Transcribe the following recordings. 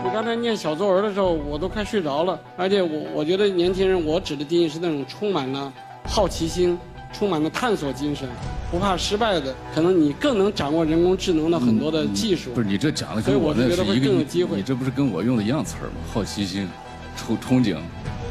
你刚才念小作文的时候，我都快睡着了。而且我我觉得年轻人，我指的定义是那种充满了好奇心、充满了探索精神、不怕失败的。可能你更能掌握人工智能的很多的技术。不是你这讲的所以跟我那我是觉得会是一个更有机会你这不是跟我用的一样词儿吗？好奇心、憧憧憬，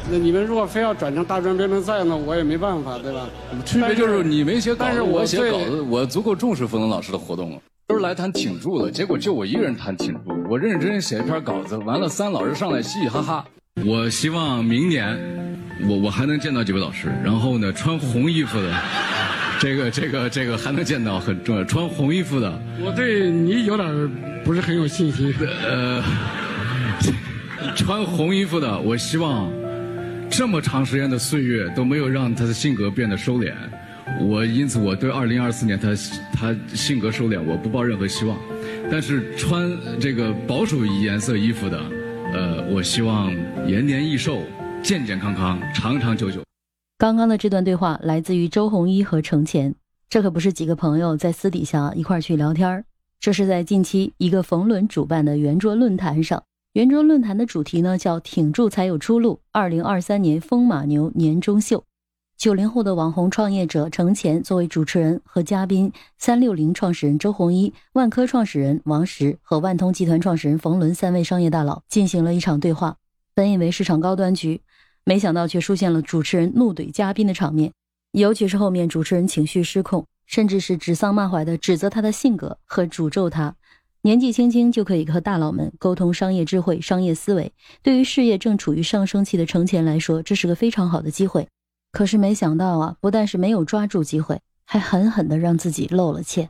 那你们如果非要转成大专辩论赛呢，我也没办法，对吧？区别就是你没写稿子，但是我我写稿子，我足够重视冯仑老师的活动了。都是来谈挺住的，结果就我一个人谈挺住。我认认真真写一篇稿子，完了三老师上来嘻嘻哈哈。我希望明年我我还能见到几位老师，然后呢穿红衣服的，这个这个这个还能见到很重要，穿红衣服的，我对你有点不是很有信心。呃，穿红衣服的，我希望这么长时间的岁月都没有让他的性格变得收敛。我因此我对二零二四年他他性格收敛，我不抱任何希望。但是穿这个保守颜色衣服的，呃，我希望延年益寿，健健康康，长长久久。刚刚的这段对话来自于周鸿祎和程前，这可不是几个朋友在私底下一块去聊天儿，这是在近期一个冯仑主办的圆桌论坛上。圆桌论坛的主题呢叫“挺住才有出路”，二零二三年风马牛年终秀。九零后的网红创业者程前作为主持人和嘉宾，三六零创始人周鸿祎、万科创始人王石和万通集团创始人冯仑三位商业大佬进行了一场对话。本以为是场高端局，没想到却出现了主持人怒怼嘉宾的场面，尤其是后面主持人情绪失控，甚至是指桑骂槐的指责他的性格和诅咒他。年纪轻轻就可以和大佬们沟通商业智慧、商业思维，对于事业正处于上升期的程前来说，这是个非常好的机会。可是没想到啊，不但是没有抓住机会，还狠狠地让自己露了怯。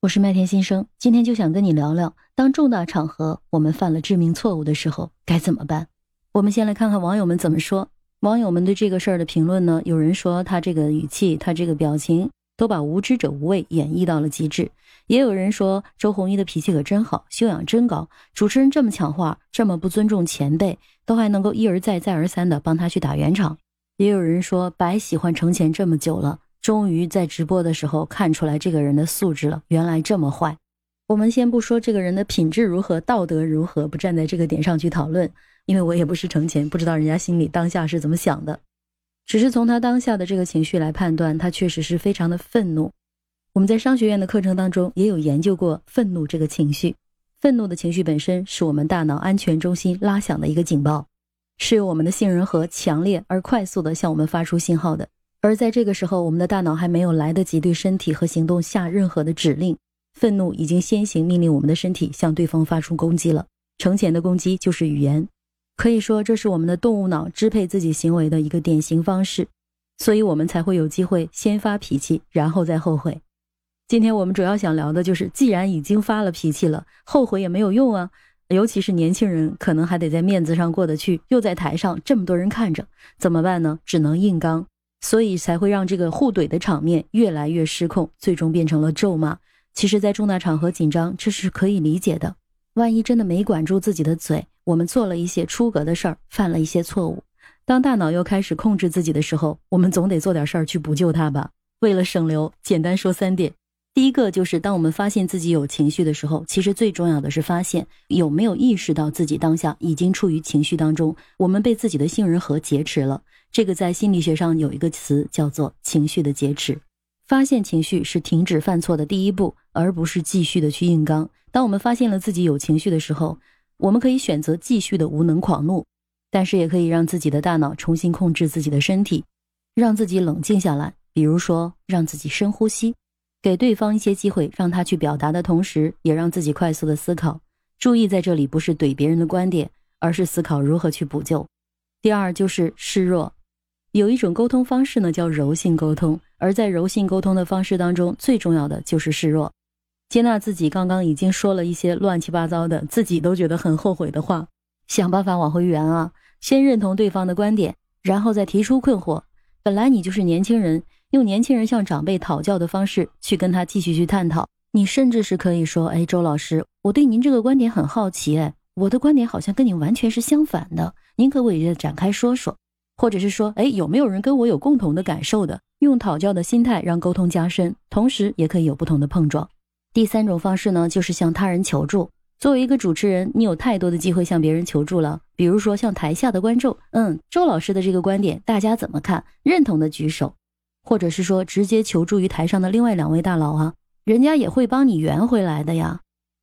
我是麦田新生，今天就想跟你聊聊，当重大场合我们犯了致命错误的时候该怎么办。我们先来看看网友们怎么说。网友们对这个事儿的评论呢？有人说他这个语气，他这个表情，都把无知者无畏演绎到了极致。也有人说周鸿祎的脾气可真好，修养真高。主持人这么抢话，这么不尊重前辈，都还能够一而再、再而三的帮他去打圆场。也有人说白喜欢程前这么久了，终于在直播的时候看出来这个人的素质了，原来这么坏。我们先不说这个人的品质如何、道德如何，不站在这个点上去讨论，因为我也不是程前，不知道人家心里当下是怎么想的。只是从他当下的这个情绪来判断，他确实是非常的愤怒。我们在商学院的课程当中也有研究过愤怒这个情绪。愤怒的情绪本身是我们大脑安全中心拉响的一个警报，是由我们的杏仁核强烈而快速的向我们发出信号的。而在这个时候，我们的大脑还没有来得及对身体和行动下任何的指令，愤怒已经先行命令我们的身体向对方发出攻击了。程前的攻击就是语言，可以说这是我们的动物脑支配自己行为的一个典型方式，所以我们才会有机会先发脾气，然后再后悔。今天我们主要想聊的就是，既然已经发了脾气了，后悔也没有用啊。尤其是年轻人，可能还得在面子上过得去，又在台上这么多人看着，怎么办呢？只能硬刚，所以才会让这个互怼的场面越来越失控，最终变成了咒骂。其实，在重大场合紧张，这是可以理解的。万一真的没管住自己的嘴，我们做了一些出格的事儿，犯了一些错误，当大脑又开始控制自己的时候，我们总得做点事儿去补救它吧。为了省流，简单说三点。第一个就是，当我们发现自己有情绪的时候，其实最重要的是发现有没有意识到自己当下已经处于情绪当中，我们被自己的杏仁核劫持了。这个在心理学上有一个词叫做“情绪的劫持”。发现情绪是停止犯错的第一步，而不是继续的去硬刚。当我们发现了自己有情绪的时候，我们可以选择继续的无能狂怒，但是也可以让自己的大脑重新控制自己的身体，让自己冷静下来。比如说，让自己深呼吸。给对方一些机会，让他去表达的同时，也让自己快速的思考。注意，在这里不是怼别人的观点，而是思考如何去补救。第二就是示弱，有一种沟通方式呢，叫柔性沟通。而在柔性沟通的方式当中，最重要的就是示弱，接纳自己刚刚已经说了一些乱七八糟的，自己都觉得很后悔的话，想办法往回圆啊。先认同对方的观点，然后再提出困惑。本来你就是年轻人。用年轻人向长辈讨教的方式去跟他继续去探讨，你甚至是可以说：“哎，周老师，我对您这个观点很好奇，哎，我的观点好像跟你完全是相反的，您可不可以展开说说？或者是说，哎，有没有人跟我有共同的感受的？用讨教的心态让沟通加深，同时也可以有不同的碰撞。第三种方式呢，就是向他人求助，作为一个主持人，你有太多的机会向别人求助了，比如说向台下的观众，嗯，周老师的这个观点大家怎么看？认同的举手，或者是说直接求助于台上的另外两位大佬啊，人家也会帮你圆回来的呀。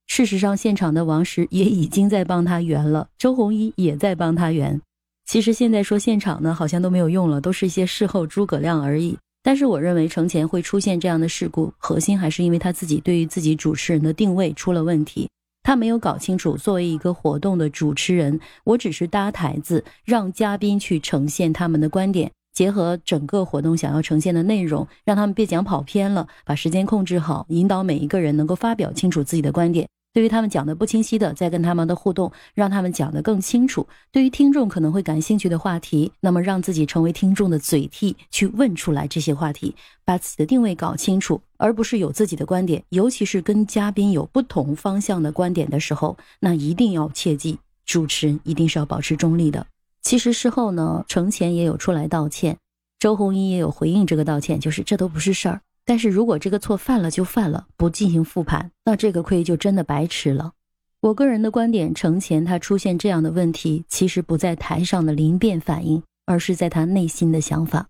事实上，现场的王石也已经在帮他圆了，周鸿祎也在帮他圆。其实现在说现场呢，好像都没有用了，都是一些事后诸葛亮而已。但是我认为程前会出现这样的事故，核心还是因为他自己对于自己主持人的定位出了问题，他没有搞清楚，作为一个活动的主持人，我只是搭台子，让嘉宾去呈现他们的观点，结合整个活动想要呈现的内容，让他们别讲跑偏了，把时间控制好，引导每一个人能够发表清楚自己的观点。对于他们讲的不清晰的，再跟他们的互动，让他们讲得更清楚。对于听众可能会感兴趣的话题，那么让自己成为听众的嘴替，去问出来这些话题，把自己的定位搞清楚，而不是有自己的观点。尤其是跟嘉宾有不同方向的观点的时候，那一定要切记，主持人一定是要保持中立的。其实事后呢，程前也有出来道歉，周鸿祎也有回应这个道歉，就是这都不是事儿。但是如果这个错犯了就犯了，不进行复盘，那这个亏就真的白吃了。我个人的观点，程前他出现这样的问题，其实不在台上的灵变反应，而是在他内心的想法。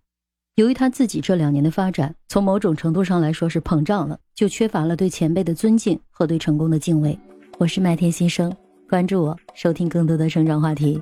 由于他自己这两年的发展，从某种程度上来说是膨胀了，就缺乏了对前辈的尊敬和对成功的敬畏。我是麦田新生，关注我，收听更多的成长话题。